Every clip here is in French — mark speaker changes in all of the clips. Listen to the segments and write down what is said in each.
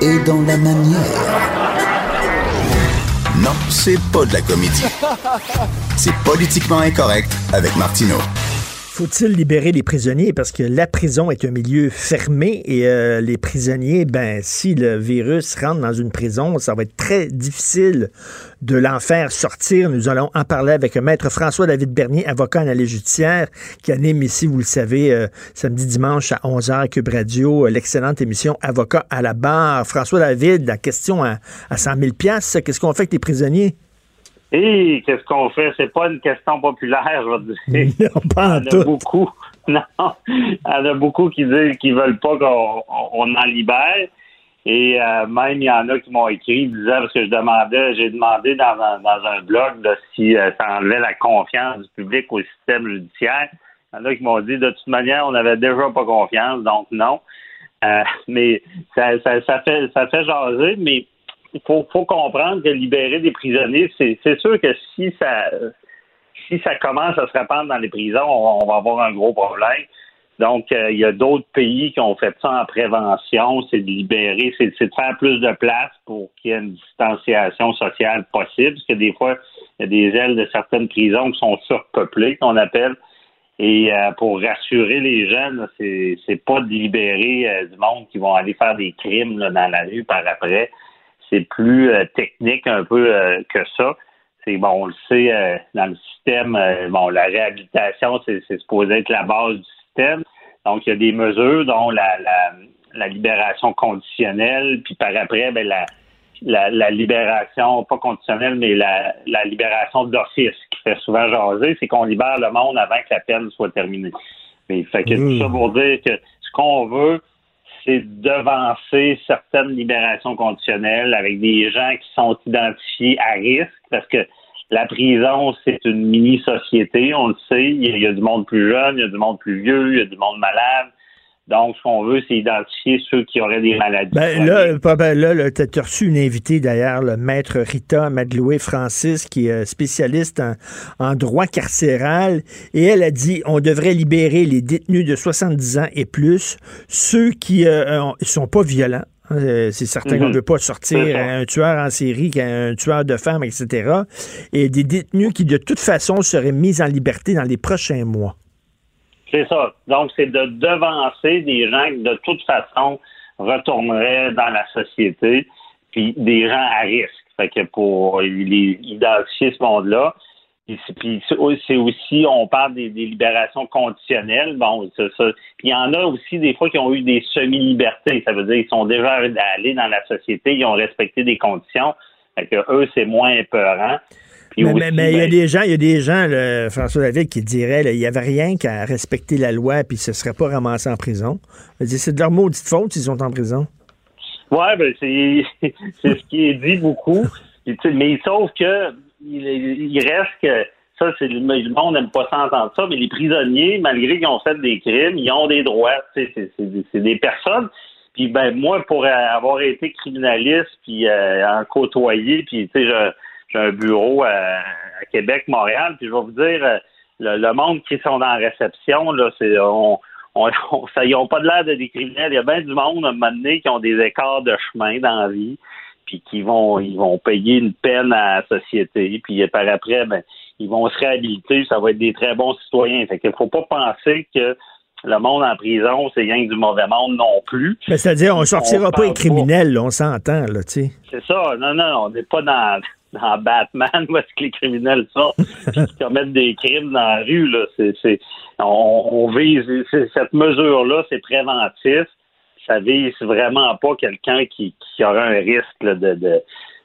Speaker 1: Est dans la manière. Non, c'est pas de la comédie. C'est politiquement incorrect avec Martineau.
Speaker 2: Faut-il libérer les prisonniers? Parce que la prison est un milieu fermé et euh, les prisonniers, ben si le virus rentre dans une prison, ça va être très difficile de l'en faire sortir. Nous allons en parler avec maître François-David Bernier, avocat en allée judiciaire, qui anime ici, vous le savez, euh, samedi dimanche à 11h Cube Radio, euh, l'excellente émission Avocat à la barre. François-David, la question à, à 100 000 qu'est-ce qu'on fait avec les prisonniers?
Speaker 3: Et qu'est-ce qu'on fait? C'est pas une question populaire, je vais
Speaker 2: dire. Non, pas en
Speaker 3: Il y en a beaucoup. Non. Il y en a beaucoup qui disent qu'ils veulent pas qu'on on en libère. Et euh, même il y en a qui m'ont écrit disant parce que je demandais, j'ai demandé dans, un- dans un blog là, si euh, ça enlevait la confiance du public au système judiciaire. Il y en a qui m'ont dit de toute manière, on n'avait déjà pas confiance, donc non. Euh, mais ça, ça, ça fait ça fait jaser, mais il faut, faut comprendre que libérer des prisonniers, c'est sûr que si ça si ça commence à se répandre dans les prisons, on, va avoir un gros problème. Donc, euh, il y a d'autres pays qui ont fait ça en prévention, c'est de libérer, c'est de faire plus de place pour qu'il y ait une distanciation sociale possible, parce que des fois, il y a des ailes de certaines prisons qui sont surpeuplées, qu'on appelle. Et euh, pour rassurer les c'est c'est pas de libérer euh, du monde qui vont aller faire des crimes là, dans la rue par après. C'est plus euh, technique un peu euh, que ça. C'est bon, on le sait euh, dans le système. euh, bon, la réhabilitation, c'est c'est supposé être la base du système. Donc, il y a des mesures, dont la, la, la libération conditionnelle, puis par après, ben, la, la, la libération, pas conditionnelle, mais la, la libération d'office, qui fait souvent jaser, c'est qu'on libère le monde avant que la peine soit terminée. Mais fait que tout ça pour dire que ce qu'on veut, c'est devancer certaines libérations conditionnelles avec des gens qui sont identifiés à risque, parce que la prison, c'est une mini-société, on le sait. Il y, a, il y a du monde plus jeune, il y a du monde plus vieux, il y a du monde malade. Donc, ce qu'on veut, c'est identifier ceux qui auraient des maladies.
Speaker 2: Ben là, ben là, là, t'as t'as reçu une invitée d'ailleurs, le maître Rita Madloué Francis, qui est euh, spécialiste en, en droit carcéral, et elle a dit on devrait libérer les détenus de 70 ans et plus, ceux qui euh, ont- sont pas violents. Euh, c'est certain qu'on ne veut pas sortir un tueur en série, un tueur de femmes, etc. Et des détenus qui, de toute façon, seraient mis en liberté dans les prochains mois.
Speaker 3: C'est ça. Donc, c'est de devancer des gens qui, de toute façon, retourneraient dans la société, puis des gens à risque. Fait que pour les- identifier ce monde-là, puis c'est- aussi, on parle des, libérations conditionnelles. Bon, ça. Puis il y en a aussi des fois qui ont eu des semi-libertés. Ça veut dire qu'ils sont déjà allés dans la société, ils ont respecté des conditions. Fait que eux, c'est moins épeurant.
Speaker 2: Mais
Speaker 3: aussi,
Speaker 2: mais- mais il y a
Speaker 3: ben,
Speaker 2: des gens, il y a des gens, là, François David, qui diraient là, il n'y avait rien qu'à respecter la loi puis ce ne serait pas ramassé en prison. Je C'est de leur maudite faute s'ils sont en prison.
Speaker 3: Ouais, ben c'est c'est ce qui est dit beaucoup. Sais, mais sauf que il, il reste que ça, c'est le, monde n'aime pas s'entendre ça, mais les prisonniers, malgré qu'ils ont fait des crimes, ils ont des droits. C'est c'est des- c'est des personnes. Puis ben moi, pour avoir été criminaliste, puis euh, en côtoyer, puis tu sais, j'ai- j'ai un bureau à, à Québec, Montréal, puis je vais vous dire, euh, le, le monde qui sont dans la réception, là, c'est on, on, on- ça, ils ont pas de l'air de des criminels. Il y a bien du monde à un moment donné qui ont des écarts de chemin dans la vie, puis qui vont ils vont payer une peine à la société, puis par après, ben, ils vont se réhabiliter, ça va être des très bons citoyens. Fait qu'il faut pas penser que le monde en prison, c'est rien du mauvais monde non plus.
Speaker 2: Mais c'est-à-dire, on ne sortira
Speaker 3: On
Speaker 2: pas les criminels, là, on s'entend, là, tu sais.
Speaker 3: C'est ça. Non, non, on n'est pas dans, dans Batman où est-ce que les criminels sortent qui commettent des crimes dans la rue. Là. C'est, on, on vise cette mesure-là, c'est préventif. Ça vise vraiment pas quelqu'un qui, qui aurait un risque de,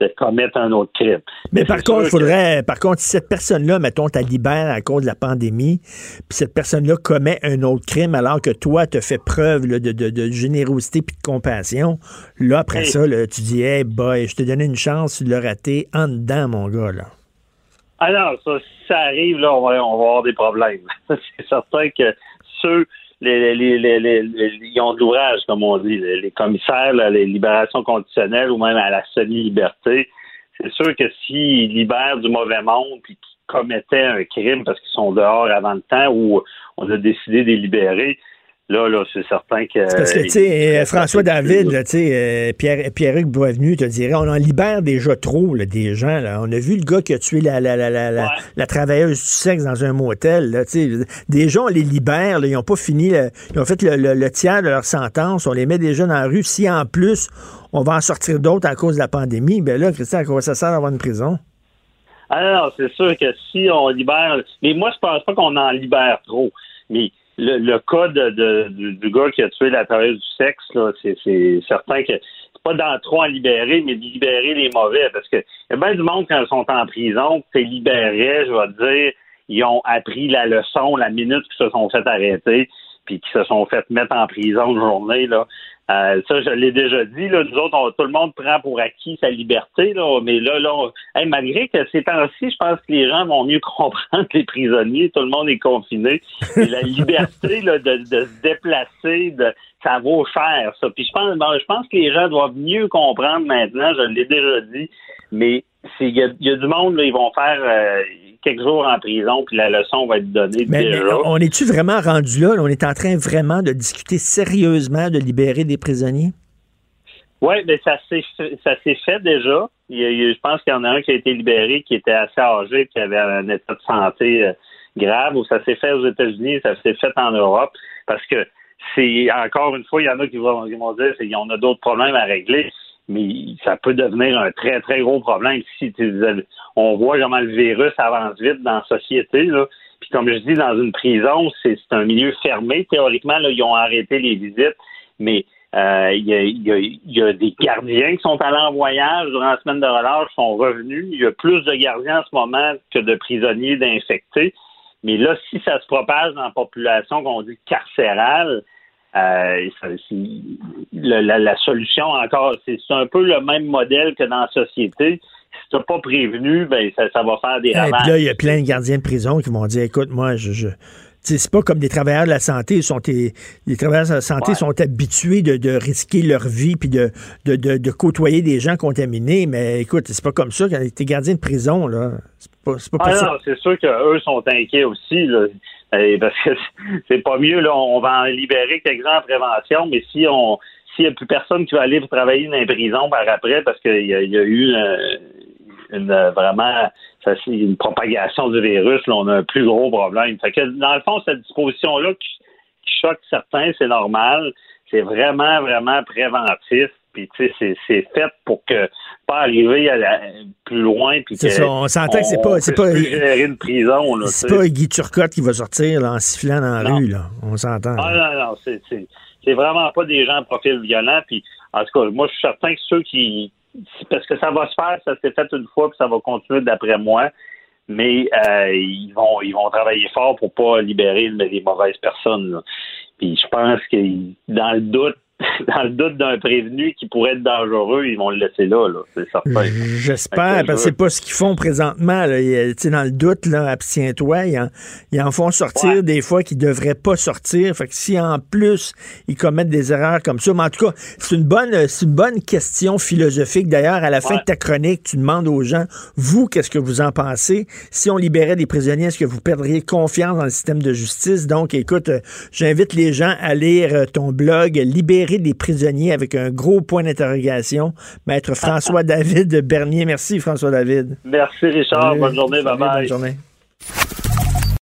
Speaker 3: de commettre un autre crime.
Speaker 2: Mais, par contre, il faudrait, par contre, si cette personne-là, mettons, tu libère à cause de la pandémie, puis cette personne-là commet un autre crime alors que toi, tu fait preuve de, de, générosité puis de compassion, là, après ça, tu dis, hey, boy, je te donnais une chance, tu l'as raté en dedans, mon gars, là.
Speaker 3: Alors, ah ça, si ça arrive, là, on va, on va avoir des problèmes. C'est certain que ceux les, les, les, ils ont de l'ouvrage, comme on dit, les, commissaires, les libérations conditionnelles ou même à la semi-liberté. C'est sûr que s'ils libèrent du mauvais monde puis qu'ils commettaient un crime parce qu'ils sont dehors avant le temps ou on a décidé de les libérer, Là, là, c'est certain que.
Speaker 2: parce que, tu sais, François David, tu sais, euh, Pierre, Pierre-Hugues Boisvenu te dirait, on en libère déjà trop, des gens, là. On a vu le gars qui a tué la, la, la, la, la, travailleuse du sexe dans un motel, là, tu sais. Des gens, on les libère, là, ils n'ont pas fini, ils ont fait le, le, tiers de leur sentence, on les met déjà dans la rue. Si, en plus, on va en sortir d'autres à cause de la pandémie, ben là, Christian, à quoi ça sert d'avoir une prison?
Speaker 3: Alors, c'est sûr que si on libère. Mais moi, je pense pas qu'on en libère trop. Mais le, le cas de, du, gars qui a tué la travailleuse du sexe, c'est, certain que c'est pas dans trop en libérer, mais de libérer les mauvais. Parce que y a bien du monde quand ils sont en prison, tu libérais, je vais te dire, ils ont appris la leçon la minute qu'ils se sont fait arrêter, puis qu'ils se sont fait mettre en prison une journée. Là. Euh, ça, je l'ai déjà dit. Là, nous autres, tout le monde prend pour acquis sa liberté, là, mais là, là, malgré que ces temps-ci, je pense que les gens vont mieux comprendre les prisonniers. Tout le monde est confiné. Et la liberté là, de, de, se déplacer, de, ça vaut cher, ça. Puis je pense, je pense que les gens doivent mieux comprendre maintenant. Je l'ai déjà dit, mais il y a, y a, du monde, là, ils vont faire. Euh, quelques jours en prison, puis la leçon va être donnée déjà.
Speaker 2: on est-tu vraiment rendu là? On est en train vraiment de discuter sérieusement de libérer des prisonniers?
Speaker 3: Oui, mais ça s'est fait déjà. je pense qu'il y en a un qui a été libéré qui était assez âgé qui avait un état de santé euh, grave ou ça s'est fait aux États-Unis, ça s'est fait en Europe parce que c'est encore une fois, il y en a qui vont, qui vont dire qu'on a d'autres problèmes à régler mais ça peut devenir un très, très gros problème si on voit comment le virus avance vite dans la société. Là. Puis comme je dis, dans une prison, c'est un milieu fermé. Théoriquement, là, ils ont arrêté les visites, mais euh, il y, a, des gardiens qui sont allés en voyage durant la semaine de relâche, sont revenus. Il y a plus de gardiens en ce moment que de prisonniers d'infectés. Mais là, si ça se propage dans la population qu'on dit carcérale, euh, la, solution encore, c'est un peu le même modèle que dans la société. Si tu n'as pas prévenu, ben ça, va faire des ravages.
Speaker 2: là, il y a plein de gardiens de prison qui vont dire écoute, moi, je, je c'est pas comme des travailleurs de la santé. Sont, les travailleurs de la santé sont habitués de, risquer leur vie puis de, de, côtoyer des gens contaminés. Mais écoute, c'est pas comme ça. Quand t'es gardien de prison, là, c'est pas, pas
Speaker 3: ah, c'est sûr qu'eux sont inquiets aussi. Là. Parce que c'est pas mieux, là, on va en libérer quelques-uns en prévention, mais si on s'il n'y a plus personne qui va aller travailler dans les prisons par après parce qu'il y, a eu euh, une, vraiment une propagation du virus, là, on a un plus gros problème. Dans le fond, cette disposition-là qui, choque certains, c'est normal. C'est vraiment, vraiment préventif. Puis, tu sais, c'est fait pour que pas arriver à plus loin.
Speaker 2: C'est ça, on s'entend que c'est pas. C'est pas
Speaker 3: une prison.
Speaker 2: C'est pas Guy Turcotte qui va sortir en sifflant dans la rue, là. On s'entend.
Speaker 3: Ah, non, non, c'est vraiment pas des gens de profil violent. Puis, en tout cas, moi, je suis certain que ceux qui. Parce que ça va se faire, ça s'est fait une fois, puis ça va continuer d'après moi. Mais euh, ils vont ils vont travailler fort pour pas libérer les mauvaises personnes. Puis je pense que dans le doute, dans le doute d'un prévenu qui pourrait être dangereux, ils vont le laisser là, là c'est certain.
Speaker 2: J'espère, parce que c'est pas ce qu'ils font présentement. Là. dans le doute, là, abstiens-toi. Ils, en, font sortir des fois qui devraient pas sortir. Fait que si en plus ils commettent des erreurs comme ça, mais en tout cas, c'est une bonne, c'est une bonne question philosophique. D'ailleurs, à la fin de ta chronique, tu demandes aux gens, vous, qu'est-ce que vous en pensez? Si on libérait des prisonniers, est-ce que vous perdriez confiance dans le système de justice? Donc, écoute, euh, j'invite les gens à lire euh, ton blog Libérer des prisonniers avec un gros point d'interrogation. Maître François-David Bernier. Merci, François-David.
Speaker 3: Merci, Richard. bonne journée. Bye bye. Bonne journée.